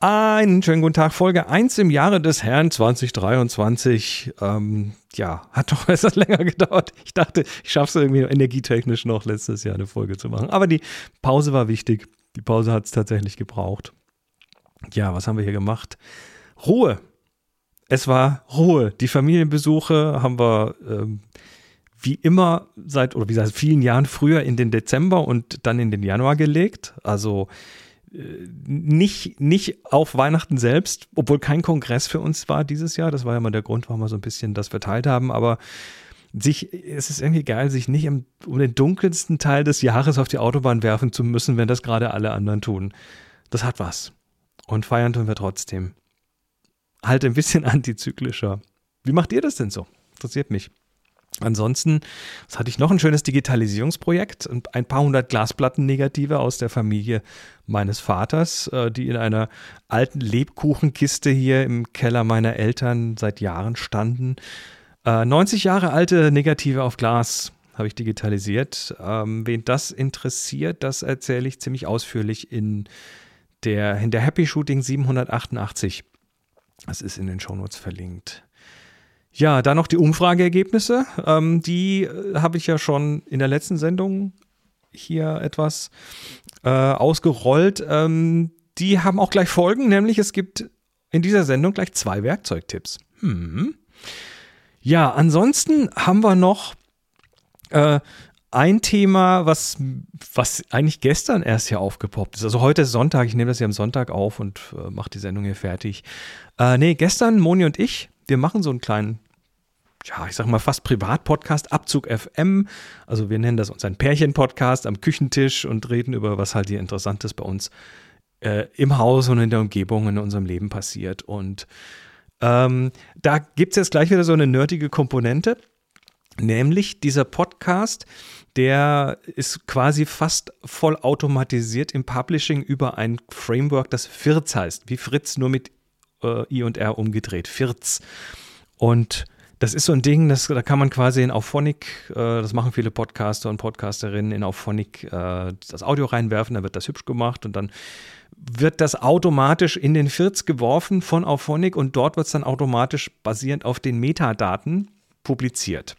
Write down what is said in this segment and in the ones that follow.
Einen schönen guten Tag, Folge 1 im Jahre des Herrn 2023. Ähm, ja, hat doch etwas länger gedauert. Ich dachte, ich schaffe es irgendwie energietechnisch noch letztes Jahr eine Folge zu machen. Aber die Pause war wichtig. Die Pause hat es tatsächlich gebraucht. Ja, was haben wir hier gemacht? Ruhe. Es war Ruhe. Die Familienbesuche haben wir ähm, wie immer seit oder wie seit vielen Jahren früher in den Dezember und dann in den Januar gelegt. Also nicht, nicht auf Weihnachten selbst, obwohl kein Kongress für uns war dieses Jahr. Das war ja mal der Grund, warum wir so ein bisschen das verteilt haben. Aber sich, es ist irgendwie geil, sich nicht im, um den dunkelsten Teil des Jahres auf die Autobahn werfen zu müssen, wenn das gerade alle anderen tun. Das hat was. Und feiern tun wir trotzdem. Halt ein bisschen antizyklischer. Wie macht ihr das denn so? Interessiert mich. Ansonsten, was hatte ich noch ein schönes Digitalisierungsprojekt ein paar hundert Glasplatten-Negative aus der Familie meines Vaters, äh, die in einer alten Lebkuchenkiste hier im Keller meiner Eltern seit Jahren standen. 90 äh, Jahre alte Negative auf Glas habe ich digitalisiert. Ähm, wen das interessiert, das erzähle ich ziemlich ausführlich in der, in der Happy Shooting 788. Das ist in den Shownotes verlinkt. Ja, dann noch die Umfrageergebnisse. Ähm, die äh, habe ich ja schon in der letzten Sendung hier etwas äh, ausgerollt. Ähm, die haben auch gleich Folgen, nämlich es gibt in dieser Sendung gleich zwei Werkzeugtipps. Hm. Ja, ansonsten haben wir noch äh, ein Thema, was, was eigentlich gestern erst hier aufgepoppt ist. Also heute ist Sonntag, ich nehme das hier am Sonntag auf und äh, mache die Sendung hier fertig. Äh, nee, gestern, Moni und ich, wir machen so einen kleinen, ja, ich sag mal fast Privat-Podcast, Abzug FM. Also wir nennen das unseren Pärchen-Podcast am Küchentisch und reden über, was halt hier Interessantes bei uns äh, im Haus und in der Umgebung in unserem Leben passiert. Und ähm, da gibt es jetzt gleich wieder so eine nerdige Komponente. Nämlich dieser Podcast, der ist quasi fast voll automatisiert im Publishing über ein Framework, das Fritz heißt, wie Fritz nur mit äh, I und R umgedreht, Firz. Und das ist so ein Ding, das, da kann man quasi in Auphonic, äh, das machen viele Podcaster und Podcasterinnen in Auphonic, äh, das Audio reinwerfen, dann wird das hübsch gemacht und dann wird das automatisch in den Firz geworfen von Auphonic und dort wird es dann automatisch basierend auf den Metadaten publiziert.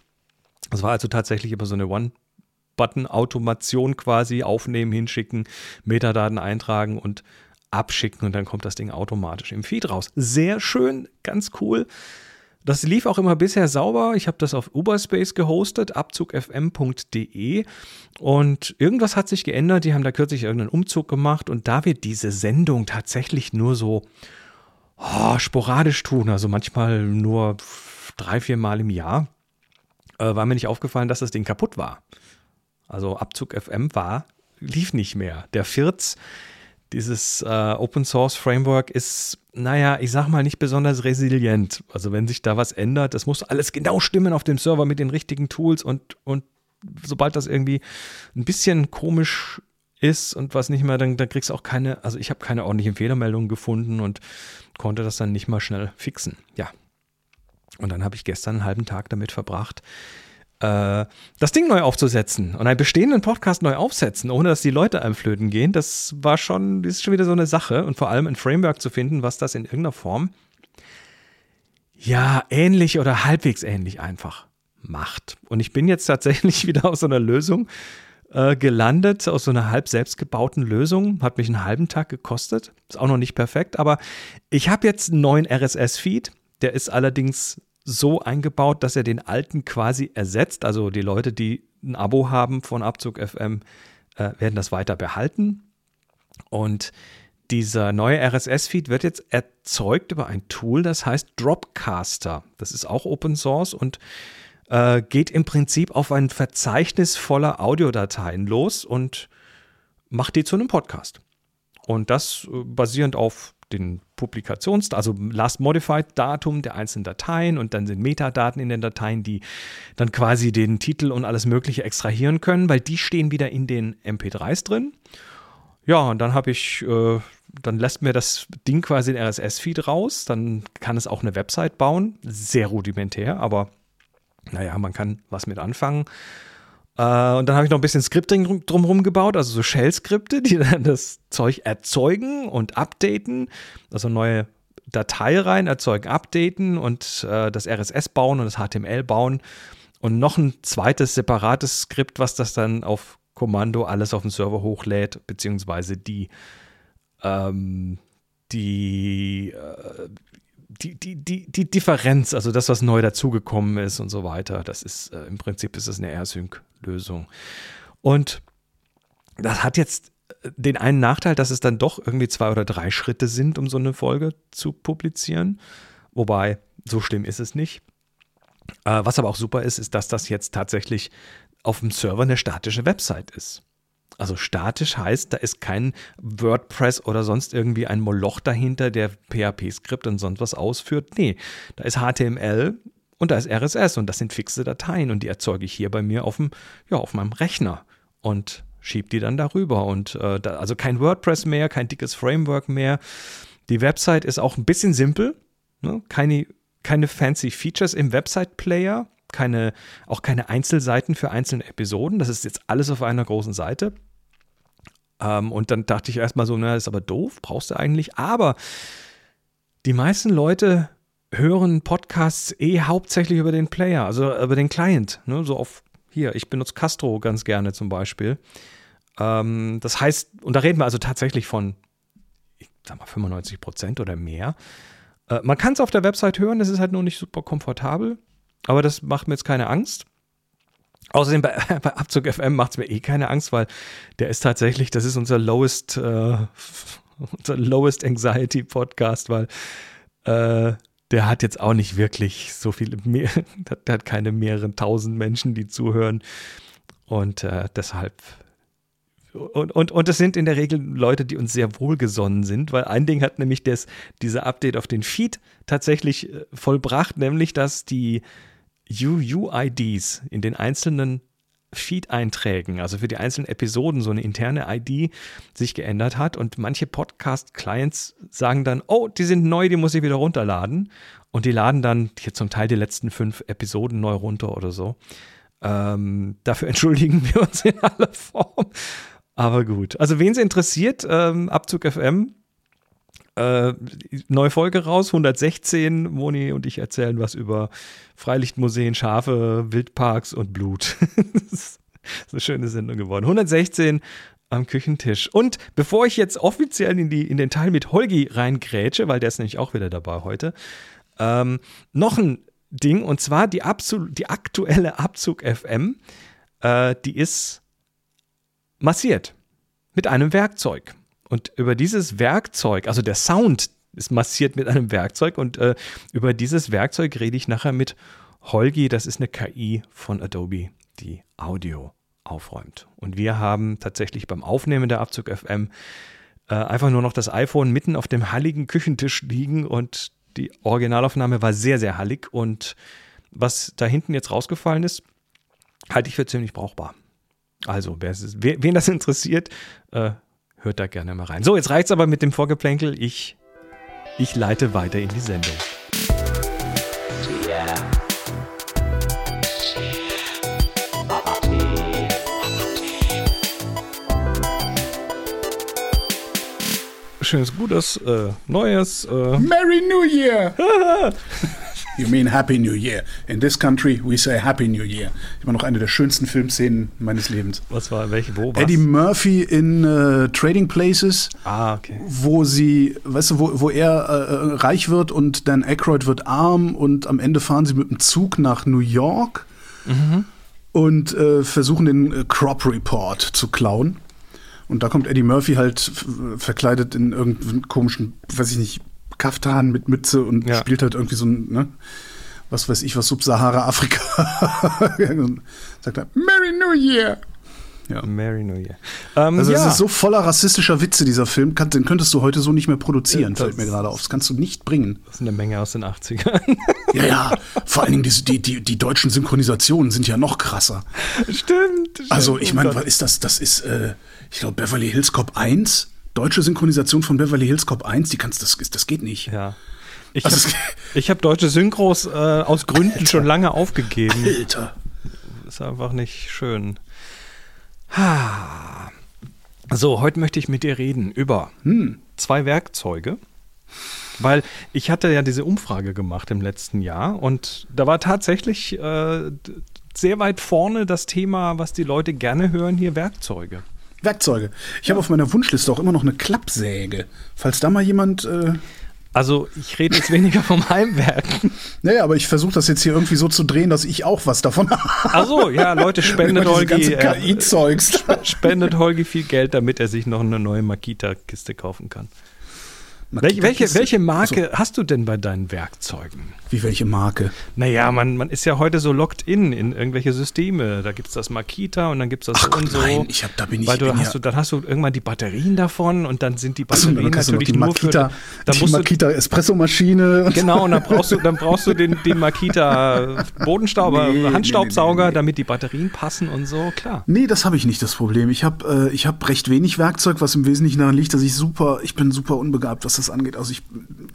Das war also tatsächlich über so eine One-Button-Automation quasi, aufnehmen, hinschicken, Metadaten eintragen und abschicken und dann kommt das Ding automatisch im Feed raus. Sehr schön, ganz cool. Das lief auch immer bisher sauber. Ich habe das auf Uberspace gehostet, abzugfm.de. Und irgendwas hat sich geändert. Die haben da kürzlich irgendeinen Umzug gemacht. Und da wir diese Sendung tatsächlich nur so oh, sporadisch tun, also manchmal nur drei, vier Mal im Jahr, äh, war mir nicht aufgefallen, dass das Ding kaputt war. Also Abzug FM war, lief nicht mehr. Der Firz dieses äh, Open Source Framework ist, naja, ich sag mal nicht besonders resilient. Also wenn sich da was ändert, das muss alles genau stimmen auf dem Server mit den richtigen Tools und, und sobald das irgendwie ein bisschen komisch ist und was nicht mehr, dann, dann kriegst du auch keine, also ich habe keine ordentlichen Fehlermeldungen gefunden und konnte das dann nicht mal schnell fixen. Ja. Und dann habe ich gestern einen halben Tag damit verbracht, äh, das Ding neu aufzusetzen und einen bestehenden Podcast neu aufsetzen, ohne dass die Leute einem flöten gehen, das war schon, das ist schon wieder so eine Sache und vor allem ein Framework zu finden, was das in irgendeiner Form ja ähnlich oder halbwegs ähnlich einfach macht. Und ich bin jetzt tatsächlich wieder aus so einer Lösung äh, gelandet, aus so einer halb selbstgebauten Lösung. Hat mich einen halben Tag gekostet. Ist auch noch nicht perfekt, aber ich habe jetzt einen neuen RSS-Feed. Der ist allerdings so eingebaut, dass er den alten quasi ersetzt. Also die Leute, die ein Abo haben von Abzug FM, äh, werden das weiter behalten. Und dieser neue RSS-Feed wird jetzt erzeugt über ein Tool, das heißt Dropcaster. Das ist auch Open Source und äh, geht im Prinzip auf ein Verzeichnis voller Audiodateien los und macht die zu einem Podcast. Und das äh, basierend auf den Publikations-, also Last Modified Datum der einzelnen Dateien und dann sind Metadaten in den Dateien, die dann quasi den Titel und alles Mögliche extrahieren können, weil die stehen wieder in den MP3s drin. Ja, und dann habe ich, äh, dann lässt mir das Ding quasi den RSS-Feed raus, dann kann es auch eine Website bauen, sehr rudimentär, aber naja, man kann was mit anfangen. Äh, und dann habe ich noch ein bisschen Scripting drumherum gebaut, also so Shell-Skripte, die dann das Zeug erzeugen und updaten, also neue Datei rein, erzeugen, updaten und äh, das RSS bauen und das HTML bauen. Und noch ein zweites separates Skript, was das dann auf Kommando alles auf den Server hochlädt, beziehungsweise die, ähm, die, äh, die, die, die, die Differenz, also das, was neu dazugekommen ist und so weiter, das ist äh, im Prinzip ist das eine AirSync-Lösung. Und das hat jetzt äh, den einen Nachteil, dass es dann doch irgendwie zwei oder drei Schritte sind, um so eine Folge zu publizieren. Wobei, so schlimm ist es nicht. Äh, was aber auch super ist, ist, dass das jetzt tatsächlich auf dem Server eine statische Website ist. Also statisch heißt, da ist kein WordPress oder sonst irgendwie ein Moloch dahinter, der PHP-Skript und sonst was ausführt. Nee, da ist HTML und da ist RSS und das sind fixe Dateien und die erzeuge ich hier bei mir auf, dem, ja, auf meinem Rechner und schiebe die dann darüber. Und äh, da, also kein WordPress mehr, kein dickes Framework mehr. Die Website ist auch ein bisschen simpel, ne? keine, keine fancy Features im Website-Player keine, auch keine Einzelseiten für einzelne Episoden. Das ist jetzt alles auf einer großen Seite. Ähm, und dann dachte ich erstmal so, na, ist aber doof, brauchst du eigentlich. Aber die meisten Leute hören Podcasts eh hauptsächlich über den Player, also über den Client. Ne? So auf hier, ich benutze Castro ganz gerne zum Beispiel. Ähm, das heißt, und da reden wir also tatsächlich von, ich sag mal, 95 Prozent oder mehr. Äh, man kann es auf der Website hören, es ist halt nur nicht super komfortabel. Aber das macht mir jetzt keine Angst. Außerdem bei, bei Abzug FM macht es mir eh keine Angst, weil der ist tatsächlich, das ist unser lowest, äh, unser lowest Anxiety Podcast, weil äh, der hat jetzt auch nicht wirklich so viele, mehr, der hat keine mehreren tausend Menschen, die zuhören. Und äh, deshalb und, und, und das sind in der Regel Leute, die uns sehr wohlgesonnen sind, weil ein Ding hat nämlich das, dieser Update auf den Feed tatsächlich äh, vollbracht, nämlich dass die UUIDs in den einzelnen Feed-Einträgen, also für die einzelnen Episoden, so eine interne ID sich geändert hat. Und manche Podcast-Clients sagen dann, oh, die sind neu, die muss ich wieder runterladen. Und die laden dann hier zum Teil die letzten fünf Episoden neu runter oder so. Ähm, dafür entschuldigen wir uns in aller Form. Aber gut. Also, wen es interessiert, ähm, Abzug FM, äh, neue Folge raus, 116. Moni und ich erzählen was über Freilichtmuseen, Schafe, Wildparks und Blut. das ist eine schöne Sendung geworden. 116 am Küchentisch. Und bevor ich jetzt offiziell in, die, in den Teil mit Holgi reingrätsche, weil der ist nämlich auch wieder dabei heute, ähm, noch ein Ding und zwar die, Absu die aktuelle Abzug FM, äh, die ist massiert mit einem Werkzeug. Und über dieses Werkzeug, also der Sound ist massiert mit einem Werkzeug und äh, über dieses Werkzeug rede ich nachher mit Holgi. Das ist eine KI von Adobe, die Audio aufräumt. Und wir haben tatsächlich beim Aufnehmen der Abzug FM äh, einfach nur noch das iPhone mitten auf dem halligen Küchentisch liegen und die Originalaufnahme war sehr, sehr hallig und was da hinten jetzt rausgefallen ist, halte ich für ziemlich brauchbar. Also, wer, wen das interessiert, äh, hört da gerne mal rein. So, jetzt reicht es aber mit dem Vorgeplänkel. Ich, ich leite weiter in die Sendung. Schönes, gutes, äh, neues. Äh. Merry New Year! You mean Happy New Year. In this country we say Happy New Year. Immer noch eine der schönsten Filmszenen meines Lebens. Was war, welche, wo, was? Eddie Murphy in uh, Trading Places. Ah, okay. Wo sie, weißt du, wo, wo er äh, reich wird und Dan Aykroyd wird arm und am Ende fahren sie mit dem Zug nach New York mhm. und äh, versuchen den äh, Crop Report zu klauen. Und da kommt Eddie Murphy halt verkleidet in irgendeinen komischen, weiß ich nicht, Kaftan mit Mütze und ja. spielt halt irgendwie so ein, ne, was weiß ich, was Subsahara-Afrika. sagt er, Merry New Year. Ja. Merry New Year. Ähm, also es ja. ist so voller rassistischer Witze, dieser Film. Kann, den könntest du heute so nicht mehr produzieren, das fällt mir gerade auf. Das kannst du nicht bringen. Das ist eine Menge aus den 80ern. ja, ja. Vor allen Dingen die, die, die, die deutschen Synchronisationen sind ja noch krasser. Stimmt. stimmt. Also ich meine, was ist das? Das ist, äh, ich glaube, Beverly Hills Cop 1 deutsche Synchronisation von Beverly Hills Cop 1, die kannst das, das geht nicht. Ja. Ich also habe hab deutsche Synchros äh, aus Gründen Alter. schon lange aufgegeben. Alter. ist einfach nicht schön. Ha. So, heute möchte ich mit dir reden über hm. zwei Werkzeuge. Weil ich hatte ja diese Umfrage gemacht im letzten Jahr und da war tatsächlich äh, sehr weit vorne das Thema, was die Leute gerne hören, hier Werkzeuge. Werkzeuge. Ich ja. habe auf meiner Wunschliste auch immer noch eine Klappsäge. Falls da mal jemand. Äh also ich rede jetzt weniger vom Heimwerken. Naja, aber ich versuche das jetzt hier irgendwie so zu drehen, dass ich auch was davon habe. Ach so, ja, Leute, spendet Holgi. Äh, KI-Zeugs. spendet Holgi viel Geld, damit er sich noch eine neue Makita-Kiste kaufen kann. Welche, welche, welche Marke so. hast du denn bei deinen Werkzeugen? Wie welche Marke? Naja, man, man ist ja heute so locked in in irgendwelche Systeme. Da gibt es das Makita und dann gibt es das Ach so Gott, und so. Nein, ich hab, da bin ich, Weil du hast ja du, dann hast du irgendwann die Batterien davon und dann sind die Batterien Achso, natürlich die nur Makita, für die Makita Espressomaschine. Genau, und dann brauchst du, dann brauchst du den, den Makita Bodenstauber, nee, Handstaubsauger, nee, nee, damit die Batterien passen und so, klar. Nee, das habe ich nicht das Problem. Ich habe äh, hab recht wenig Werkzeug, was im Wesentlichen daran liegt, dass ich super, ich bin super unbegabt, was das angeht. Also ich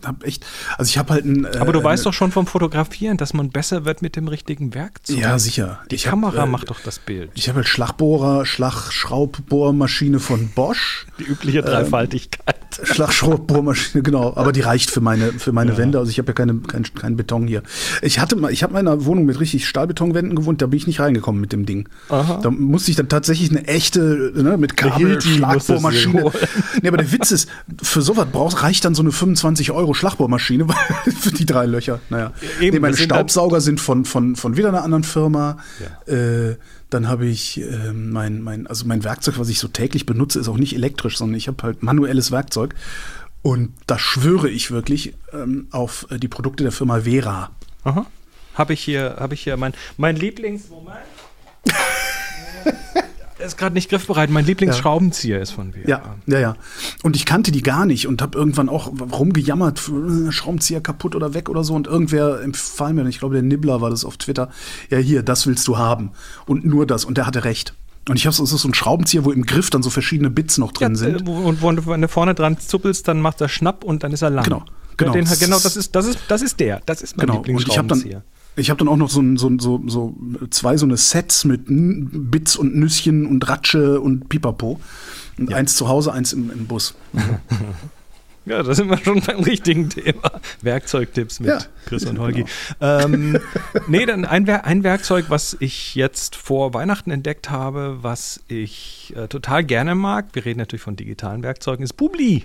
habe echt, also ich habe halt ein. Äh, Aber du weißt doch schon vom Fotografieren, dass man besser wird mit dem richtigen Werkzeug. Ja, sicher. Die ich Kamera hab, äh, macht doch das Bild. Ich habe halt Schlagbohrer, Schlagschraubbohrmaschine von Bosch. Die übliche ähm, Dreifaltigkeit. Ähm, Schlagschraubbohrmaschine, genau. Aber die reicht für meine, für meine ja. Wände. Also ich habe ja keine, keinen kein Beton hier. Ich hatte mal, ich habe in einer Wohnung mit richtig Stahlbetonwänden gewohnt, da bin ich nicht reingekommen mit dem Ding. Aha. Da musste ich dann tatsächlich eine echte, ne, mit Kabel, Schlagbohrmaschine. Nee, aber der Witz ist, für sowas brauchst, reicht dann so eine 25 Euro Schlagbohrmaschine für die drei Löcher. Naja. Eben, nee, meine Staubsauger sind von, von, von wieder einer anderen Firma. Ja. Äh, dann habe ich äh, mein, mein, also mein Werkzeug, was ich so täglich benutze, ist auch nicht elektrisch, sondern ich habe halt manuelles Werkzeug. Und da schwöre ich wirklich ähm, auf äh, die Produkte der Firma Vera. Aha. Habe ich hier, habe ich hier mein, mein Lieblingsmoment. ist gerade nicht griffbereit. Mein Lieblingsschraubenzieher ja. ist von Vera. Ja, ja, ja. Und ich kannte die gar nicht und habe irgendwann auch rumgejammert, äh, Schraubenzieher kaputt oder weg oder so. Und irgendwer empfahl mir, ich glaube, der Nibbler war das auf Twitter, ja, hier, das willst du haben. Und nur das. Und der hatte recht. Und ich habe so, so einen Schraubenzieher, wo im Griff dann so verschiedene Bits noch drin ja, sind. Und wo, wenn du vorne dran zuppelst, dann macht er Schnapp und dann ist er lang. Genau. Genau, den, genau das, ist, das, ist, das ist der. Das ist mein genau. Lieblingsschraubenzieher. Ich habe dann auch noch so, so, so, so zwei so eine Sets mit Bits und Nüsschen und Ratsche und Pipapo. Und ja. eins zu Hause, eins im, im Bus. Ja, da sind wir schon beim richtigen Thema. Werkzeugtipps mit ja, Chris und Holgi. Genau. Ähm, nee, dann ein, ein, Werkzeug, was ich jetzt vor Weihnachten entdeckt habe, was ich äh, total gerne mag, wir reden natürlich von digitalen Werkzeugen, ist Publi.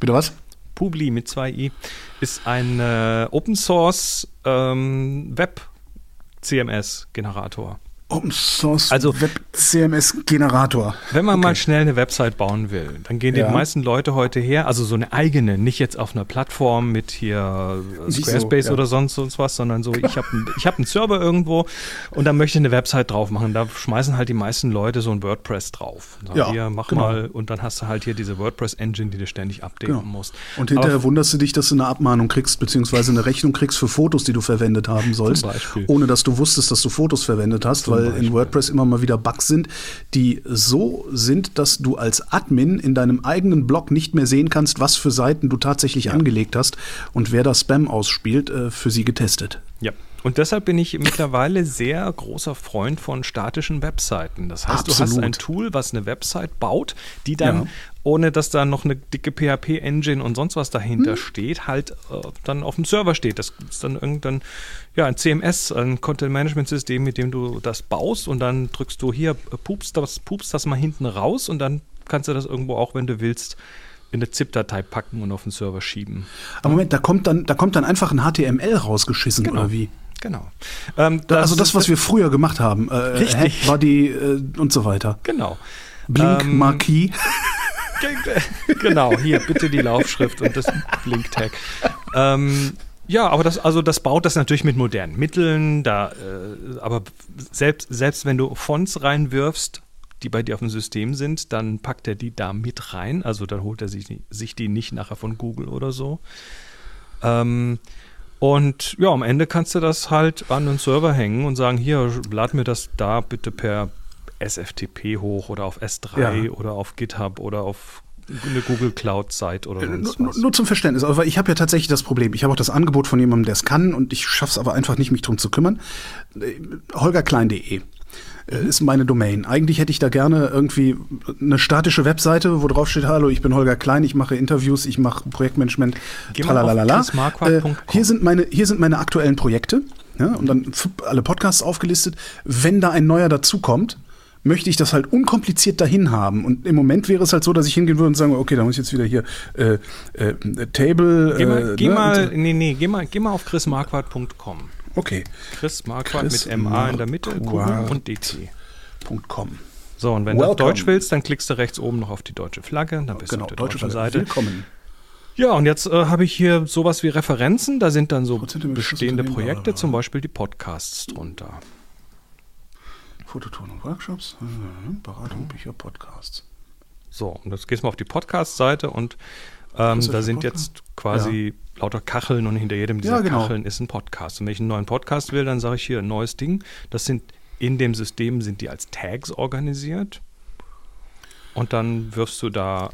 Bitte was? Publi mit zwei i, ist ein äh, Open Source ähm, Web CMS Generator. Open Source also, Web CMS Generator. Wenn man okay. mal schnell eine Website bauen will, dann gehen ja. die meisten Leute heute her, also so eine eigene, nicht jetzt auf einer Plattform mit hier Squarespace so, ja. oder sonst, sonst was, sondern so, ich habe ich hab einen Server irgendwo und da möchte ich eine Website drauf machen. Da schmeißen halt die meisten Leute so ein WordPress drauf. Sagen, ja, hier, mach genau. mal und dann hast du halt hier diese WordPress-Engine, die du ständig updaten genau. musst. Und hinterher Aber, wunderst du dich, dass du eine Abmahnung kriegst, beziehungsweise eine Rechnung kriegst für Fotos, die du verwendet haben sollst, ohne dass du wusstest, dass du Fotos verwendet hast, weil Beispiel. in WordPress immer mal wieder Bugs sind, die so sind, dass du als Admin in deinem eigenen Blog nicht mehr sehen kannst, was für Seiten du tatsächlich ja. angelegt hast und wer da Spam ausspielt, äh, für sie getestet. Ja. Und deshalb bin ich mittlerweile sehr großer Freund von statischen Webseiten. Das heißt, Absolut. du hast ein Tool, was eine Website baut, die dann, ja. Ohne dass da noch eine dicke PHP-Engine und sonst was dahinter hm. steht, halt äh, dann auf dem Server steht. Das ist dann irgendein, ja, ein CMS, ein Content-Management-System, mit dem du das baust und dann drückst du hier, äh, pupst das, pupst das mal hinten raus und dann kannst du das irgendwo auch, wenn du willst, in eine ZIP-Datei packen und auf den Server schieben. Aber Moment, da kommt dann, da kommt dann einfach ein HTML rausgeschissen genau. oder wie? Genau. Ähm, das also das, was wir früher gemacht haben. Äh, richtig. Body äh, und so weiter. Genau. Blink ähm, Marquis. genau, hier bitte die Laufschrift und das Blink-Tag. Ähm, ja, aber das, also das baut das natürlich mit modernen Mitteln, da, äh, aber selbst, selbst wenn du Fonts reinwirfst, die bei dir auf dem System sind, dann packt er die da mit rein. Also dann holt er sich, sich die nicht nachher von Google oder so. Ähm, und ja, am Ende kannst du das halt an einen Server hängen und sagen, hier, lad mir das da bitte per SFTP hoch oder auf S3 ja. oder auf GitHub oder auf eine Google Cloud Site oder äh, sonst was. Nur zum Verständnis, aber ich habe ja tatsächlich das Problem. Ich habe auch das Angebot von jemandem, der es kann und ich schaffe es aber einfach nicht, mich drum zu kümmern. Äh, holgerklein.de äh, ist meine Domain. Eigentlich hätte ich da gerne irgendwie eine statische Webseite, wo drauf steht, hallo, ich bin Holger Klein, ich mache Interviews, ich mache Projektmanagement, chrismarquardt.com. Äh, hier, sind meine, hier sind meine aktuellen Projekte ja, und dann alle Podcasts aufgelistet. Wenn da ein neuer dazukommt, möchte ich das halt unkompliziert dahin haben. Und im Moment wäre es halt so, dass ich hingehen würde und sagen, okay, da muss ich jetzt wieder hier äh, äh, Table. Geh mal, äh, geh ne, mal nee, nee, geh mal, geh mal auf chrismarquardt.com. Okay, Chris Marquardt Chris mit MA in der Mitte, Marquardt. und DT. .com. So, und wenn du auf Welcome. Deutsch willst, dann klickst du rechts oben noch auf die deutsche Flagge, dann bist Genau, du auf der deutsche deutschen Flagge. Seite. Willkommen. Ja, und jetzt äh, habe ich hier sowas wie Referenzen, da sind dann so bestehende Projekte, zum Beispiel die Podcasts drunter. Fototon und Workshops, äh, Beratung, Bücher, Podcasts. So, und jetzt gehst du mal auf die Podcast-Seite und ähm, da sind Podcast? jetzt quasi lauter Kacheln und hinter jedem dieser Ja, genau. Kacheln ist ein Podcast. Und wenn ich einen neuen Podcast will, dann sage ich hier ein neues Ding. Das sind in dem System sind die als Tags organisiert. Und dann wirfst du da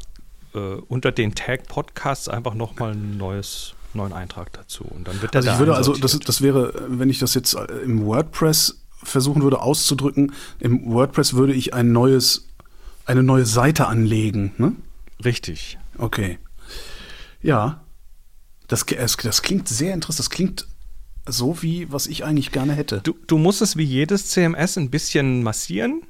äh, unter den Tag Podcasts einfach nochmal ein neues neuen Eintrag dazu. Und dann wird der Also da ich würde also, das, das wäre, wenn ich das jetzt äh, im WordPress versuchen würde auszudrücken, im WordPress würde ich ein neues, eine neue Seite anlegen. Ne? richtig. Okay. Ja. Das, das klingt sehr interessant. Das klingt so wie, was ich eigentlich gerne hätte. Du, du musst es wie jedes CMS ein bisschen massieren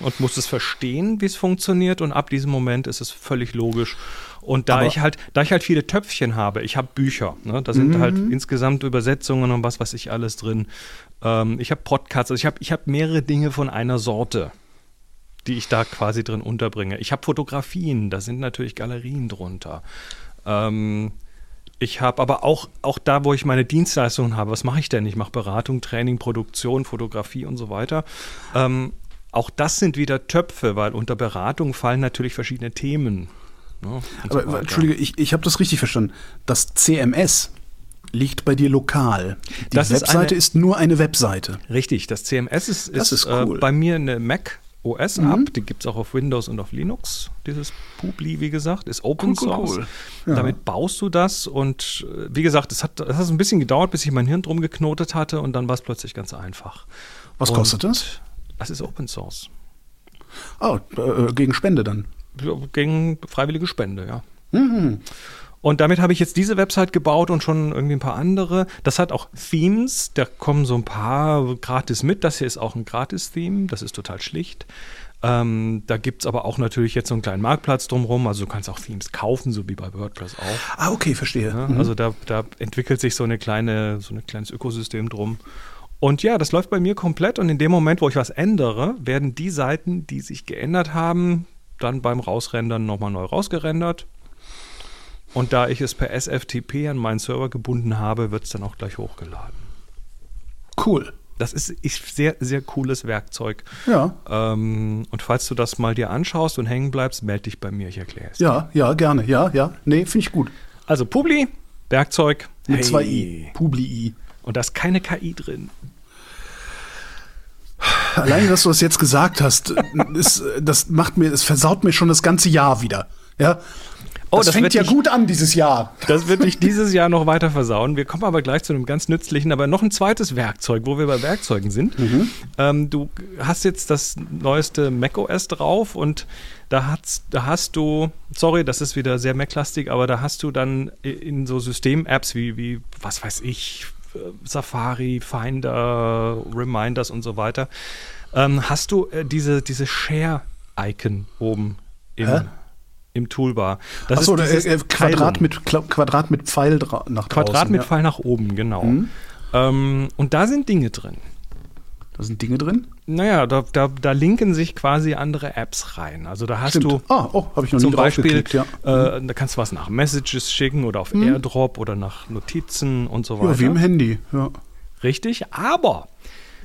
und musst es verstehen, wie es funktioniert. Und ab diesem Moment ist es völlig logisch. Und da Aber- ich halt, da ich halt viele Töpfchen habe, ich habe Bücher, ne? da sind halt insgesamt Übersetzungen und was weiß ich alles drin. Ähm, ich habe Podcasts, also ich habe ich hab mehrere Dinge von einer Sorte, die ich da quasi drin unterbringe. Ich habe Fotografien, da sind natürlich Galerien drunter. Ähm, ich habe aber auch, auch da, wo ich meine Dienstleistungen habe, was mache ich denn? Ich mache Beratung, Training, Produktion, Fotografie und so weiter. Ähm, auch das sind wieder Töpfe, weil unter Beratung fallen natürlich verschiedene Themen. ne, so Aber. Entschuldige, ich, ich habe das richtig verstanden. Das CMS liegt bei dir lokal. Die Das ist Webseite eine- ist, nur eine Webseite. Richtig, das CMS ist, ist, ist cool. Mhm. äh, bei mir eine Mac OS App, die gibt es auch auf Windows und auf Linux. Dieses Publi, wie gesagt, ist Open Cool, cool, Source. cool. Ja. Damit baust du das und äh, wie gesagt, es hat, es hat ein bisschen gedauert, bis ich mein Hirn drum geknotet hatte und dann war es plötzlich ganz einfach. Was Und kostet das? Das ist Open Source. Oh, äh, gegen Spende dann. Gegen freiwillige Spende, ja. Mhm. Und damit habe ich jetzt diese Website gebaut und schon irgendwie ein paar andere. Das hat auch Themes, da kommen so ein paar gratis mit. Das hier ist auch ein Gratis-Theme, das ist total schlicht. Ähm, da gibt es aber auch natürlich jetzt so einen kleinen Marktplatz drumherum. Also du kannst auch Themes kaufen, so wie bei WordPress auch. Ah, okay, verstehe. Ja, Mhm. Also da, da entwickelt sich so eine kleine, so ein kleines Ökosystem drum. Und ja, das läuft bei mir komplett und in dem Moment, wo ich was ändere, werden die Seiten, die sich geändert haben, dann beim Rausrendern nochmal neu rausgerendert. Und da ich es per SFTP an meinen Server gebunden habe, wird es dann auch gleich hochgeladen. Cool. Das ist, ist sehr, sehr cooles Werkzeug. Ja, Ähm, und falls du das mal dir anschaust und hängen bleibst, melde dich bei mir, ich erkläre es. dir. ja, ja, gerne. Ja, ja. Nee, finde ich gut. Also Publi, Werkzeug. Mit hey. zwei I. Publi-I. Und da ist keine KI drin. Allein, dass du das jetzt gesagt hast, ist, das macht mir, es versaut mir schon das ganze Jahr wieder. Ja. Oh, das, das fängt ja nicht- gut an dieses Jahr. Das wird dich dieses Jahr noch weiter versauen. Wir kommen aber gleich zu einem ganz nützlichen, aber noch ein zweites Werkzeug, wo wir bei Werkzeugen sind. Ähm, du hast jetzt das neueste macOS drauf und da hast, da hast du, sorry, das ist wieder sehr Mac-lastig, aber da hast du dann in so System-Apps wie, wie, was weiß ich, Safari, Finder, Reminders und so weiter, ähm, hast du äh, diese, diese Share-Icon oben im, Hä? im Toolbar. Das Achso, ist äh, äh, Quadrat, mit, Quadrat mit Pfeil nach draußen. Quadrat mit ja. Pfeil nach oben, genau. Mhm. Ähm, und da sind Dinge drin. Da sind Dinge drin. Naja, da, da, da linken sich quasi andere Apps rein. Also da hast Stimmt. du ah, oh, habe ich noch nie zum drauf Beispiel, ja. äh, da kannst du was nach Messages schicken oder auf AirDrop oder nach Notizen und so weiter. ja, wie im Handy. Ja. Richtig, aber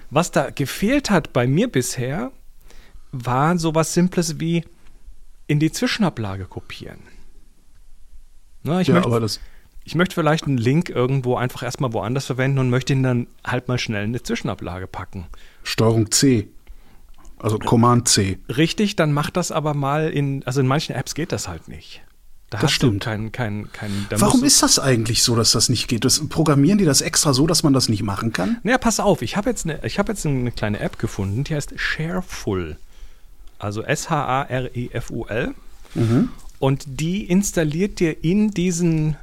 was da gefehlt hat bei mir bisher, war sowas Simples wie in die Zwischenablage kopieren. Na, ich ja, möchte aber das. Ich möchte vielleicht einen Link irgendwo einfach erstmal woanders verwenden und möchte ihn dann halt mal schnell in eine Zwischenablage packen. Steuerung C. Also Command C. Richtig, dann macht das aber mal in, also in manchen Apps geht das halt nicht. Da Das hast stimmt. du keinen, keinen, keinen. da Warum ist das eigentlich so, dass das nicht geht? Das, programmieren die das extra so, dass man das nicht machen kann? naja, pass auf, ich habe jetzt, eine, ich hab jetzt eine kleine App gefunden, die heißt Shareful. Also S-H-A-R-E-F-U-L. Und die installiert dir in diesen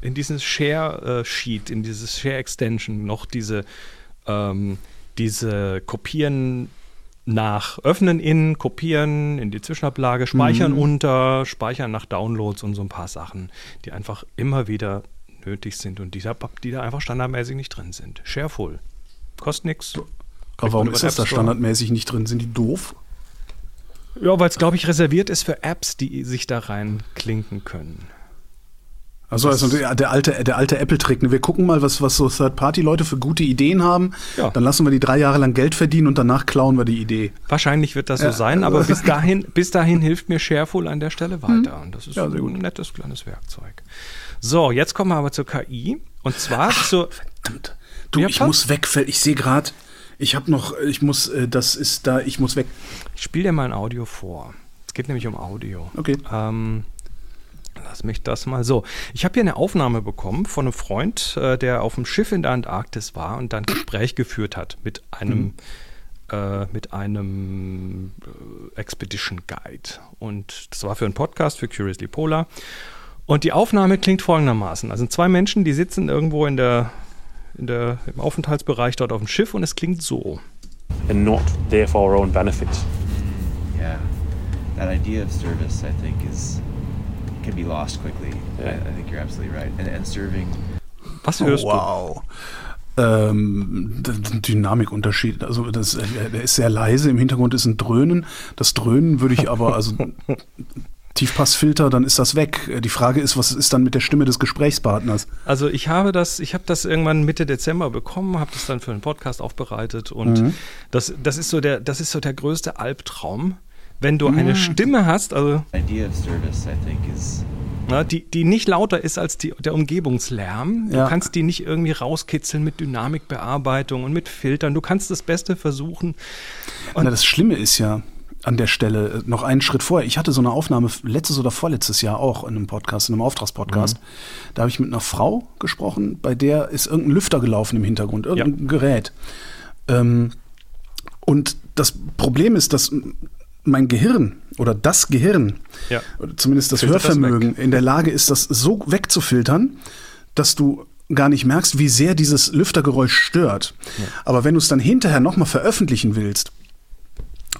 in dieses Share äh, Sheet, in dieses Share Extension noch diese ähm, diese Kopieren nach öffnen in, kopieren in die Zwischenablage, speichern unter, speichern nach Downloads und so ein paar Sachen, die einfach immer wieder nötig sind und die da, die da einfach standardmäßig nicht drin sind. Shareful. Kostet nichts. Aber warum ist das da standardmäßig nicht drin? Sind die doof? Ja, weil es, glaube ich, reserviert ist für Apps, die sich da reinklinken können. Also, also der, alte, der alte Apple-Trick. ne? Wir gucken mal, was, was so Third-Party-Leute für gute Ideen haben. Ja. Dann lassen wir die drei Jahre lang Geld verdienen und danach klauen wir die Idee. Wahrscheinlich wird das so Ja. sein, aber bis dahin, bis dahin hilft mir Shareful an der Stelle weiter. Und das ist Mhm. Ja, ein nettes kleines Werkzeug. So, jetzt kommen wir aber zur KI. Und zwar zur. Verdammt. Du, ich muss weg. Ich sehe gerade, ich habe noch, ich muss, äh, das ist da, ich muss weg. Ich spiele dir mal ein Audio vor. Es geht nämlich um Audio. Okay. Ähm, lass mich das mal so. Ich habe hier eine Aufnahme bekommen von einem Freund, äh, der auf dem Schiff in der Antarktis war und dann ein Gespräch geführt hat mit einem, äh, mit einem äh, Expedition Guide. Und das war für einen Podcast für Curiously Polar. Und die Aufnahme klingt folgendermaßen. Also zwei Menschen, die sitzen irgendwo in der, in der, im Aufenthaltsbereich dort auf dem Schiff und es klingt so. and not there for our own benefit. Yeah, that idea of service, I think, is can be lost quickly. I, I think you're absolutely right. And, and serving, Was hörst Oh, wow. Ähm, d- d- Dynamikunterschied. Also das, äh, der ist sehr leise. Im Hintergrund ist ein Dröhnen. Das Dröhnen würde ich aber, also Tiefpassfilter, dann ist das weg. Die Frage ist, was ist dann mit der Stimme des Gesprächspartners? Also ich habe das, ich habe das irgendwann Mitte Dezember bekommen, habe das dann für einen Podcast aufbereitet und Mhm. das, das ist so der, das ist so der größte Albtraum, wenn du Mhm. eine Stimme hast, also idea of service, I think, is na, die, die nicht lauter ist als die, der Umgebungslärm. Du Ja. kannst die nicht irgendwie rauskitzeln mit Dynamikbearbeitung und mit Filtern. Du kannst das Beste versuchen. Und- Na, das Schlimme ist ja an der Stelle äh, noch einen Schritt vorher. Ich hatte so eine Aufnahme letztes oder vorletztes Jahr auch in einem Podcast, in einem Auftragspodcast. Da habe ich mit einer Frau gesprochen, bei der ist irgendein Lüfter gelaufen im Hintergrund, irgendein Gerät. Ähm, und das Problem ist, dass mein Gehirn oder das Gehirn, Ja. zumindest das Filtert das Hörvermögen, in der Lage ist, das so wegzufiltern, dass du gar nicht merkst, wie sehr dieses Lüftergeräusch stört. Aber wenn du es dann hinterher nochmal veröffentlichen willst,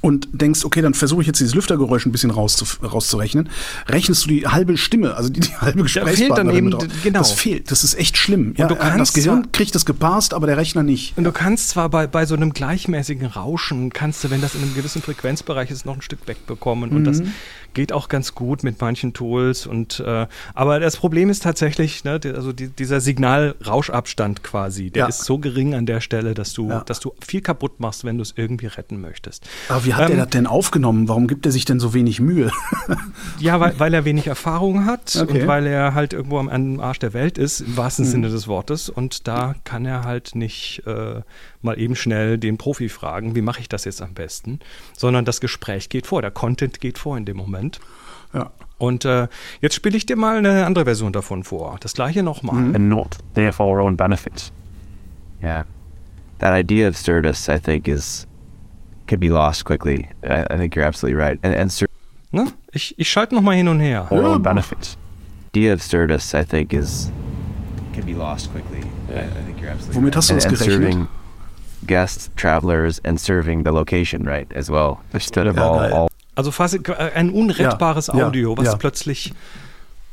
und denkst, okay, dann versuche ich jetzt dieses Lüftergeräusch ein bisschen rauszuf- rauszurechnen, rechnest du die halbe Stimme, also die, die halbe fehlt dann Gesprächspartnerin eben mit drauf. d- genau. Das fehlt, das ist echt schlimm. Ja, du äh, kannst das Gehirn zwar- kriegt das gepasst, aber der Rechner nicht. Und du kannst zwar bei, bei so einem gleichmäßigen Rauschen, kannst du, wenn das in einem gewissen Frequenzbereich ist, noch ein Stück wegbekommen. Und Mhm. das geht auch ganz gut mit manchen Tools. Und, äh, aber das Problem ist tatsächlich, ne, also die, dieser Signalrauschabstand quasi, der Ja. ist so gering an der Stelle, dass du, Ja. dass du viel kaputt machst, wenn du es irgendwie retten möchtest. Aber wie hat Ähm, der das denn aufgenommen? Warum gibt er sich denn so wenig Mühe? Ja, weil, weil er wenig Erfahrung hat Okay. und weil er halt irgendwo am, am Arsch der Welt ist, im wahrsten Sinne des Wortes. Und da kann er halt nicht äh, mal eben schnell den Profi fragen, wie mache ich das jetzt am besten, sondern das Gespräch geht vor, der Content geht vor in dem Moment. Ja. Und äh, jetzt spiele ich dir mal eine andere Version davon vor. Das gleiche nochmal. And not there for our own benefit. yeah, that idea of service, I think, is can be lost quickly. I, I think you're absolutely right. And and ser- Ne? Ich, ich schalte nochmal hin und her. For our own benefit. idea of service, I think, is can be lost quickly. I, I think you're absolutely Womit right. hast du and, das gerechnet? serving guests, travelers, and serving the location right as well. Instead of Ja, all, all Also fast ein unrettbares Ja, ja, Audio, was ja. plötzlich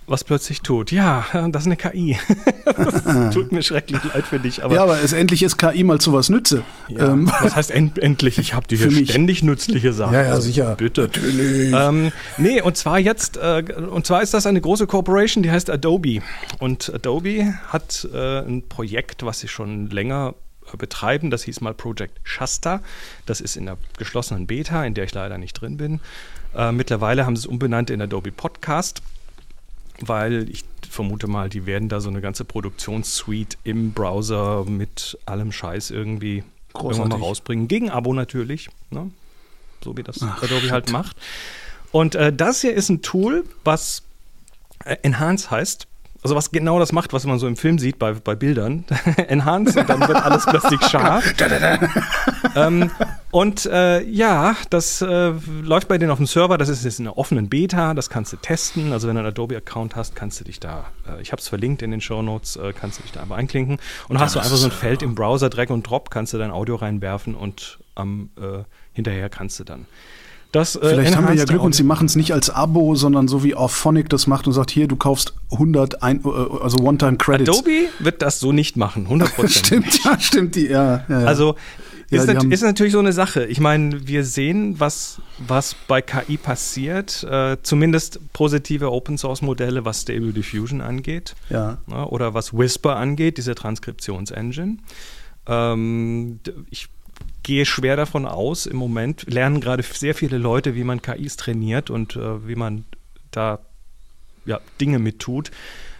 was plötzlich tut. Ja, das ist eine KI. das tut mir schrecklich leid für dich, aber ja, aber es endlich ist KI mal zu was nütze. Ja, Ähm, was heißt end endlich? Ich habe dir hier ständig nützliche Sachen. Ja, ja, Also sicher. Bitte. Natürlich. Ähm, nee, und zwar jetzt, äh, und zwar ist das eine große Corporation, die heißt Adobe. Und Adobe hat äh, ein Projekt, was sie schon länger betreiben. Das hieß mal Project Shasta. Das ist in der geschlossenen Beta, in der ich leider nicht drin bin. Äh, mittlerweile haben sie es umbenannt in Adobe Podcast weil ich vermute mal, die werden da so eine ganze Produktionssuite im Browser mit allem Scheiß irgendwie irgendwann mal rausbringen. Gegen Abo natürlich, ne? so wie das Ach, Adobe halt shit. macht. Und äh, das hier ist ein Tool, was Äh, Enhance heißt, also was genau das macht, was man so im Film sieht bei, bei Bildern. Enhance und dann wird alles plötzlich scharf. ähm, und äh, ja, das äh, läuft bei denen auf dem Server. Das ist jetzt in einer offenen Beta. Das kannst du testen. Also wenn du einen Adobe-Account hast, kannst du dich da, äh, ich habe es verlinkt in den Show Notes, äh, kannst du dich da einfach einklinken. Und hast du einfach so ein Feld im Browser, Drag und Drop, kannst du dein Audio reinwerfen und am äh, hinterher kannst du dann das, äh, Vielleicht haben wir ja Glück und sie machen es nicht als Abo, sondern so wie Auphonic das macht und sagt, hier, du kaufst 100, ein, äh, also One-Time-Credits. Adobe wird das so nicht machen, 100%. stimmt, ja, stimmt, die, ja. ja, ja. Also ist, ja, nat ist, natürlich so eine Sache. Ich meine, wir sehen, was, was bei KI passiert, äh, zumindest positive Open-Source-Modelle, was Stable Diffusion angeht. Ja. ja. Oder was Whisper angeht, diese Transkriptionsengine. Ähm, ich gehe schwer davon aus, im Moment lernen gerade sehr viele Leute, wie man KIs trainiert und äh, wie man da ja, Dinge mit tut.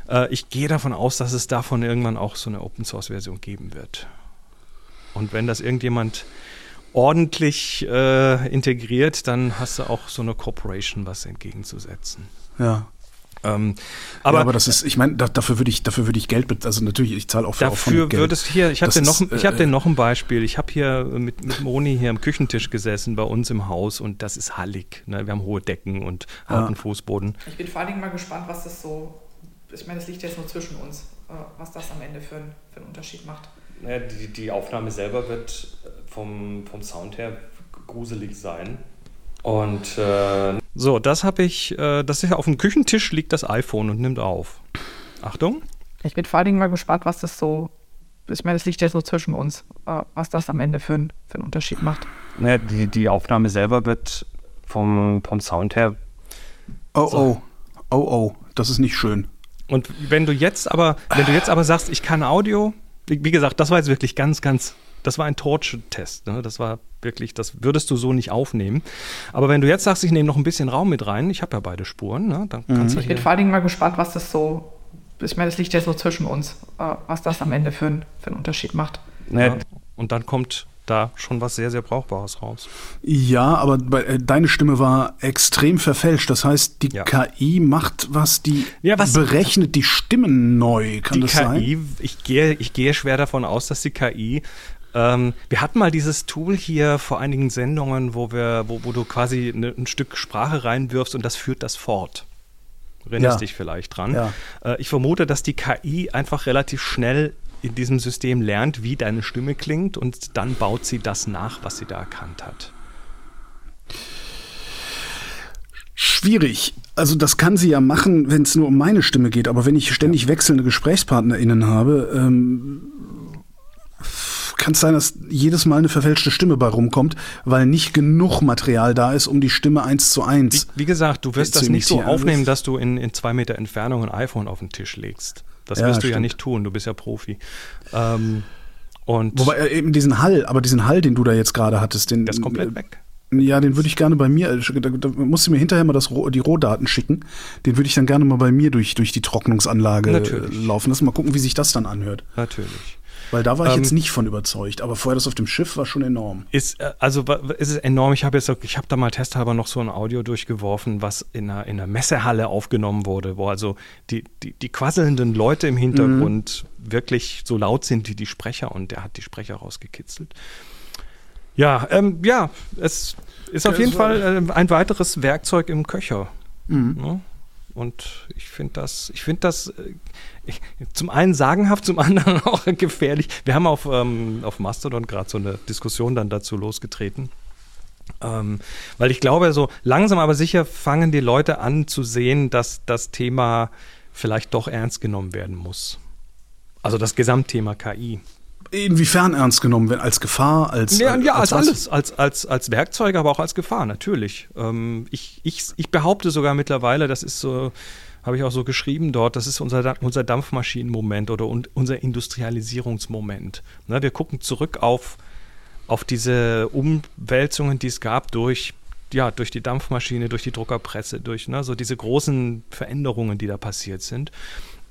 Äh, ich gehe davon aus, dass es davon irgendwann auch so eine Open Source Version geben wird. Und wenn das irgendjemand ordentlich äh, integriert, dann hast du auch so eine Corporation was entgegenzusetzen. Ja. Ähm, aber, ja, aber das ist, ich meine, da, dafür würde ich, dafür würde ich Geld, bezahlen. also natürlich, ich zahle auch für Dafür Geld. würdest hier, ich habe dir noch, ich habe dir äh, noch ein Beispiel. Ich habe hier mit, mit Moni hier am Küchentisch gesessen bei uns im Haus und das ist hallig. Ne? Wir haben hohe Decken und harten ja. Fußboden. Ich bin vor allen Dingen mal gespannt, was das so, ich meine, das liegt jetzt nur zwischen uns, äh, was das am Ende für, für einen Unterschied macht. Ja, die, die Aufnahme selber wird vom, vom Sound her gruselig sein. Und äh, so, das habe ich, äh, das ist ja auf dem Küchentisch liegt das iPhone und nimmt auf. Achtung. Ich bin vor allen Dingen mal gespannt, was das so, ich meine, das liegt ja so zwischen uns, äh, was das am Ende für, ein, für einen Unterschied macht. Naja, die, die Aufnahme selber wird vom, vom Sound her. Oh, so. oh, oh, oh, das ist nicht schön. Und wenn du jetzt aber, wenn du jetzt aber sagst, ich kann Audio, wie, wie gesagt, das war jetzt wirklich ganz, ganz das war ein Torch-Test. Ne? Das war wirklich, das würdest du so nicht aufnehmen. Aber wenn du jetzt sagst, ich nehme noch ein bisschen Raum mit rein, ich habe ja beide Spuren, ne? dann mhm. kannst du Ich bin vor allen Dingen mal gespannt, was das so, ich meine, das liegt ja so zwischen uns, äh, was das am Ende für, ein, für einen Unterschied macht. Ja. Und dann kommt da schon was sehr, sehr Brauchbares raus. Ja, aber bei, äh, deine Stimme war extrem verfälscht. Das heißt, die ja. KI macht was, die ja, was, berechnet die Stimmen neu. Kann die das KI, sein? Ich gehe, ich gehe schwer davon aus, dass die KI ähm, wir hatten mal dieses Tool hier vor einigen Sendungen, wo wir, wo, wo du quasi ne, ein Stück Sprache reinwirfst und das führt das fort. Erinnerst ja. dich vielleicht dran. Ja. Äh, ich vermute, dass die KI einfach relativ schnell in diesem System lernt, wie deine Stimme klingt und dann baut sie das nach, was sie da erkannt hat. Schwierig. Also das kann sie ja machen, wenn es nur um meine Stimme geht. Aber wenn ich ständig wechselnde GesprächspartnerInnen habe, ähm, kann es sein, dass jedes Mal eine verfälschte Stimme bei rumkommt, weil nicht genug Material da ist, um die Stimme eins zu eins. Wie, wie gesagt, du wirst das nicht so aufnehmen, dass du in, in zwei Meter Entfernung ein iPhone auf den Tisch legst. Das ja, wirst du stimmt. ja nicht tun, du bist ja Profi. Ähm, und Wobei äh, eben diesen Hall, aber diesen Hall, den du da jetzt gerade hattest, den. Der ist komplett weg. Ja, den würde ich gerne bei mir, da, da musst du mir hinterher mal das, die Rohdaten schicken. Den würde ich dann gerne mal bei mir durch, durch die Trocknungsanlage Natürlich. laufen lassen. Mal gucken, wie sich das dann anhört. Natürlich. Weil da war ich ähm, jetzt nicht von überzeugt, aber vorher das auf dem Schiff war schon enorm. Ist, äh, also ist es enorm. Ich habe jetzt, ich habe da mal testhalber noch so ein Audio durchgeworfen, was in einer, in einer Messehalle aufgenommen wurde, wo also die, die, die quasselnden Leute im Hintergrund mhm. wirklich so laut sind wie die Sprecher und der hat die Sprecher rausgekitzelt. Ja, ähm, ja, es ist auf jeden Fall äh, ein weiteres Werkzeug im Köcher. Mhm. Ja? Und ich finde das, ich finde das äh, zum einen sagenhaft, zum anderen auch gefährlich. Wir haben auf, ähm, auf Mastodon gerade so eine Diskussion dann dazu losgetreten. Ähm, weil ich glaube, so langsam aber sicher fangen die Leute an zu sehen, dass das Thema vielleicht doch ernst genommen werden muss. Also das Gesamtthema KI. Inwiefern ernst genommen werden? Als Gefahr? Als, ja, ja als, als alles. Als, als, als Werkzeug, aber auch als Gefahr, natürlich. Ähm, ich, ich, ich behaupte sogar mittlerweile, das ist so habe ich auch so geschrieben dort, das ist unser, unser Dampfmaschinenmoment oder unser Industrialisierungsmoment. Ne, wir gucken zurück auf, auf diese Umwälzungen, die es gab durch, ja, durch die Dampfmaschine, durch die Druckerpresse, durch ne, so diese großen Veränderungen, die da passiert sind.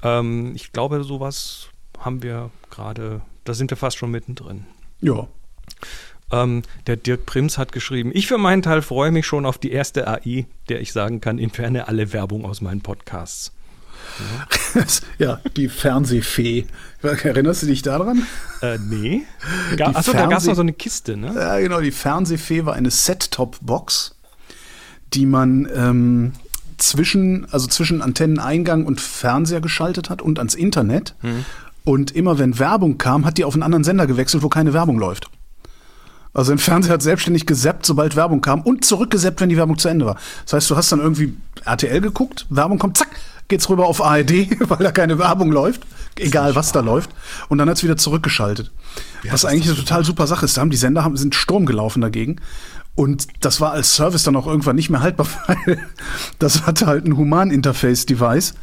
Ähm, ich glaube, sowas haben wir gerade, da sind wir fast schon mittendrin. Ja. Ähm, der Dirk Prims hat geschrieben, ich für meinen Teil freue mich schon auf die erste AI, der ich sagen kann, entferne alle Werbung aus meinen Podcasts. ja, die Fernsehfee. Erinnerst du dich daran? Äh, nee. Ga Achso, da gab es noch so eine Kiste, ne? Ja, genau. Die Fernsehfee war eine Set-Top-Box, die man ähm, zwischen, also zwischen Antenneneingang und Fernseher geschaltet hat und ans Internet. Hm. Und immer wenn Werbung kam, hat die auf einen anderen Sender gewechselt, wo keine Werbung läuft. Also ein Fernseher hat selbstständig gesappt, sobald Werbung kam und zurückgesappt, wenn die Werbung zu Ende war. Das heißt, du hast dann irgendwie RTL geguckt, Werbung kommt, zack, geht's rüber auf ARD, weil da keine Werbung läuft, egal was da läuft, und dann hat's wieder zurückgeschaltet. was eigentlich eine total super Sache ist. Da haben die Sender haben, sind Sturm gelaufen dagegen. Und das war als Service dann auch irgendwann nicht mehr haltbar, weil das hatte halt ein Human-Interface-Device.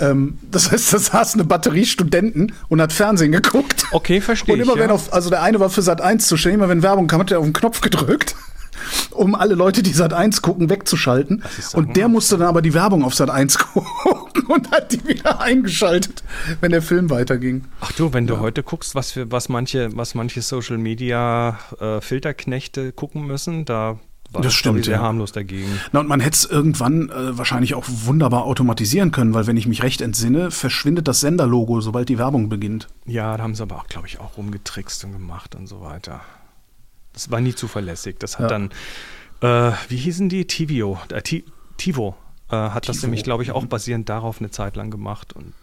Ähm, das heißt, da saß eine Batterie Studenten und hat Fernsehen geguckt. Okay, verstehe Und immer ich, wenn ja. auf, also der eine war für Sat 1 zu stellen, immer wenn Werbung kam, hat er auf den Knopf gedrückt, um alle Leute, die Sat 1 gucken, wegzuschalten. Und der musste dann aber die Werbung auf Sat 1 gucken und hat die wieder eingeschaltet, wenn der Film weiterging. Ach du, wenn du heute guckst, was für was manche, was manche Social Media äh, Filterknechte gucken müssen, da war Das stimmt, sehr ja. harmlos dagegen. Na, und man hätte es irgendwann äh, wahrscheinlich auch wunderbar automatisieren können, weil wenn ich mich recht entsinne, verschwindet das Senderlogo, sobald die Werbung beginnt. Ja, da haben sie aber auch, glaube ich, auch rumgetrickst und gemacht und so weiter. Das war nie zuverlässig. Das hat Ja. dann, äh, wie hießen die? Tivio, äh, Ti- Tivo äh, hat das Tivo. nämlich, glaube ich, auch basierend darauf eine Zeit lang gemacht und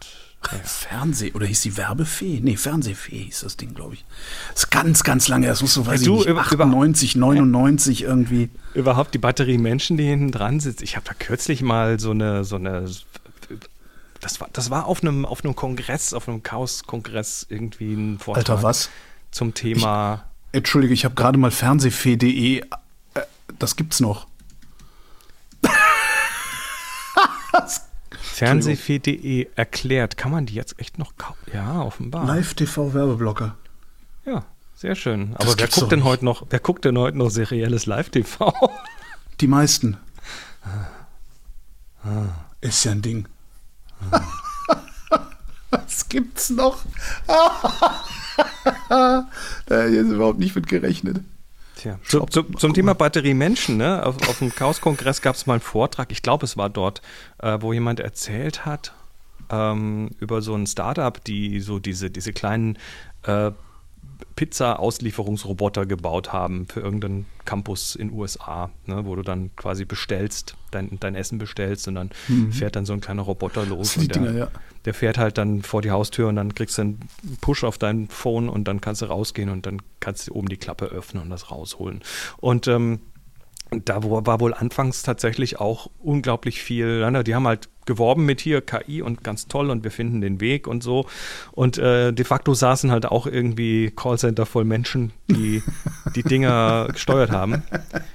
ja. Fernseh, oder hieß die Werbefee? Nee, Fernsehfee hieß das Ding, glaube ich. Das ist ganz, ganz lange, das muss so, weiß du, ich nicht, über- 98, 99 irgendwie. überhaupt die Batterie Menschen, die hinten dran sitzt. Ich habe da kürzlich mal so eine, so eine, das war, das war auf einem, auf einem Kongress, auf einem Chaos-Kongress irgendwie ein Vortrag Alter, was? zum Thema. Entschuldige, ich habe gerade mal fernsehfee.de, äh, das gibt's noch. Fernsehfee.de erklärt. Kann man die jetzt echt noch kaufen? Ja, offenbar. Live-TV-Werbeblocker. Ja, sehr schön. Aber Das wer guckt denn nicht. heute noch, wer guckt denn heute noch serielles Live-TV? Die meisten. Ist ja ein Ding. Was gibt's noch? da jetzt überhaupt nicht mit gerechnet. Tja, zu, zu, zum Thema Batterie Menschen, ne? Auf, auf dem Chaos-Kongress gab es mal einen Vortrag, ich glaube, es war dort, äh, wo jemand erzählt hat ähm, über so ein Startup, die so diese, diese kleinen äh, Pizza-Auslieferungsroboter gebaut haben für irgendeinen Campus in USA, ne, wo du dann quasi bestellst, dein, dein Essen bestellst und dann fährt dann so ein kleiner Roboter los. die und der, Dinger, ja. der fährt halt dann vor die Haustür und dann kriegst du einen Push auf dein Phone und dann kannst du rausgehen und dann kannst du oben die Klappe öffnen und das rausholen. Und ähm, da war wohl anfangs tatsächlich auch unglaublich viel, die haben halt geworben mit hier KI und ganz toll und wir finden den Weg und so. Und äh, de facto saßen halt auch irgendwie Callcenter voll Menschen, die die Dinger gesteuert haben.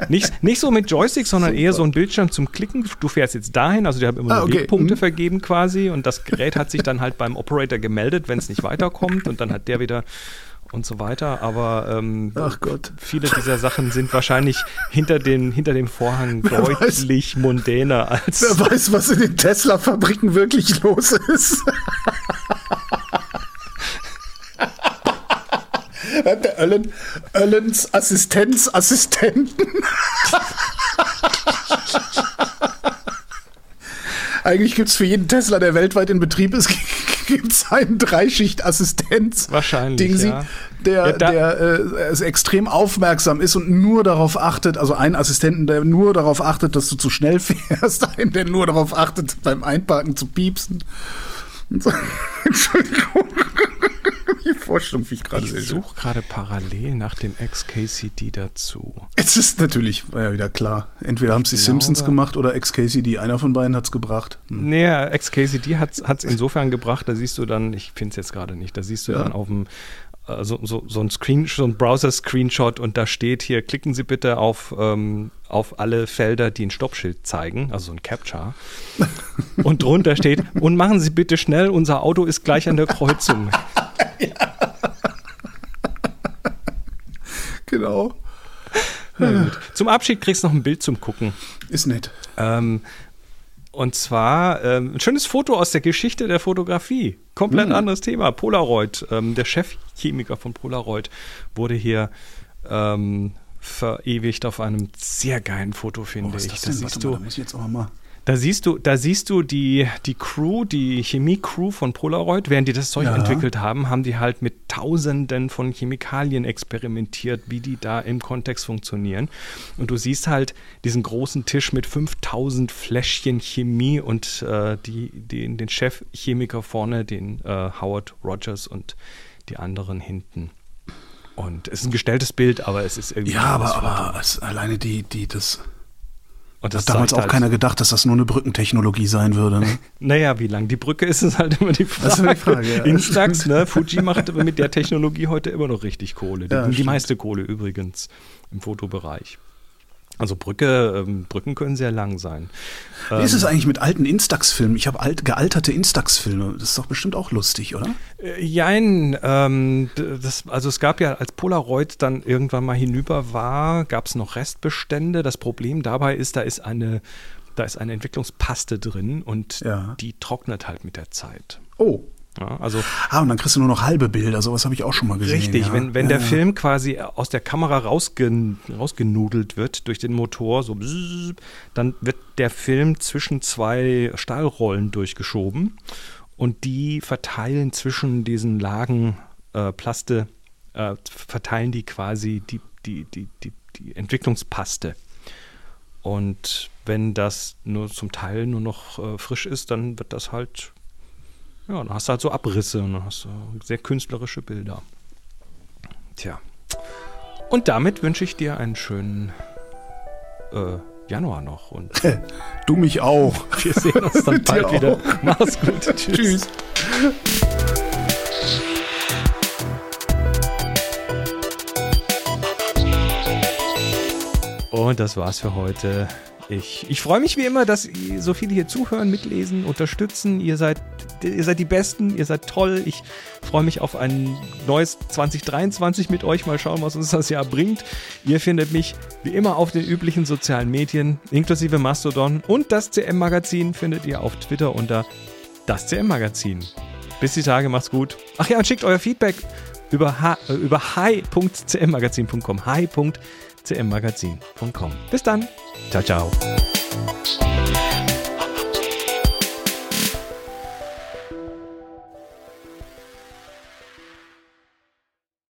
Nicht, nicht so mit Joystick, sondern eher so ein Bildschirm zum Klicken. Du fährst jetzt dahin, also die haben immer Ah, so okay. Wegpunkte Mhm. vergeben quasi und das Gerät hat sich dann halt beim Operator gemeldet, wenn es nicht weiterkommt und dann hat der wieder und so weiter. Aber ähm, viele dieser Sachen sind wahrscheinlich hinter, den, hinter dem Vorhang Wer weiß. deutlich mundäner als. Wer weiß, was in den Tesla-Fabriken wirklich los ist. Hat der Öllen, Öllens Assistenzassistenten. Eigentlich gibt es für jeden Tesla, der weltweit in Betrieb ist, gibt's einen Dreischicht-Assistenz. Wahrscheinlich, Ding ja. der, Ja, der äh, extrem aufmerksam ist und nur darauf achtet, also einen Assistenten, der nur darauf achtet, dass du zu schnell fährst, einen, der nur darauf achtet, beim Einparken zu piepsen. So. Entschuldigung. Die Vorstellung, wie ich gerade Ich sehe. suche gerade parallel nach dem XKCD dazu. Es ist natürlich, ja wieder klar. Entweder haben es die glaube- Simpsons gemacht oder XKCD. Einer von beiden hat es gebracht. Hm. Naja, XKCD hat es insofern gebracht, da siehst du dann, ich finde es jetzt gerade nicht, da siehst du Ja. dann auf dem äh, so, so, so ein Screen, so ein Browser-Screenshot und da steht hier, klicken Sie bitte auf, ähm, auf alle Felder, die ein Stoppschild zeigen, also so ein Captcha. und drunter steht, und machen Sie bitte schnell, unser Auto ist gleich an der Kreuzung. Genau. Zum Abschied kriegst du noch ein Bild zum Gucken. Ist nett. Ähm, und zwar ähm, ein schönes Foto aus der Geschichte der Fotografie. Komplett Mhm. anderes Thema. Polaroid. Ähm, der Chefchemiker von Polaroid wurde hier ähm, verewigt auf einem sehr geilen Foto, finde Oh, was ich. ist das Da denn? Warte siehst mal, du, da muss ich jetzt auch mal. Da siehst du, da siehst du die, die Crew, die Chemie-Crew von Polaroid, während die das Zeug Ja. entwickelt haben, haben die halt mit Tausenden von Chemikalien experimentiert, wie die da im Kontext funktionieren. Und du siehst halt diesen großen Tisch mit 5000 Fläschchen Chemie und äh, die, den, den Chefchemiker vorne, den äh, Howard Rogers und die anderen hinten. Und es ist ein gestelltes Bild, aber es ist irgendwie. Ja, aber, aber es, alleine die, die, das. Und Das hat damals auch halt- keiner gedacht, dass das nur eine Brückentechnologie sein würde. Ne? Naja, wie lang die Brücke ist, ist halt immer die Frage. Das ist die Frage, ja. Instax, ne? Fuji macht aber mit der Technologie heute immer noch richtig Kohle. Die, Ja, die meiste Kohle übrigens im Fotobereich. Also Brücke, ähm, Brücken können sehr lang sein. Wie ist es eigentlich mit alten Instax-Filmen? Ich habe alt, gealterte Instax-Filme. Das ist doch bestimmt auch lustig, oder? Äh, Jein, ähm, das, also es gab ja, als Polaroid dann irgendwann mal hinüber war, gab es noch Restbestände. Das Problem dabei ist, da ist eine, da ist eine Entwicklungspaste drin und Ja. die trocknet halt mit der Zeit. Oh. Ja, also Ah, und dann kriegst du nur noch halbe Bilder. Sowas habe ich auch schon mal gesehen. Richtig, ja. wenn, wenn ja, der. Film quasi aus der Kamera rausgen, rausgenudelt wird durch den Motor, so bzzz, dann wird der Film zwischen zwei Stahlrollen durchgeschoben und die verteilen zwischen diesen Lagen äh, Plaste, äh, verteilen die quasi die, die, die, die, die Entwicklungspaste. Und wenn das nur zum Teil nur noch äh, frisch ist, dann wird das halt, ja, dann hast du halt so Abrisse und dann hast du sehr künstlerische Bilder. Tja. Und damit wünsche ich dir einen schönen äh, Januar noch und Du mich auch. wir sehen uns dann bald wieder. Mach's gut. Tschüss. Tschüss. Und das war's für heute. Ich, ich freue mich wie immer, dass so viele hier zuhören, mitlesen, unterstützen. Ihr seid, ihr seid die Besten, ihr seid toll. Ich freue mich auf ein neues 2023 mit euch. Mal schauen, was uns das Jahr bringt. Ihr findet mich wie immer auf den üblichen sozialen Medien, inklusive Mastodon. Und das CM-Magazin findet ihr auf Twitter unter das CM-Magazin. Bis die Tage, macht's gut. Ach ja, und schickt euer Feedback über, äh, hi.cmmagazin.com. hi.cmmagazin.com. Bis dann. Ciao, ciao.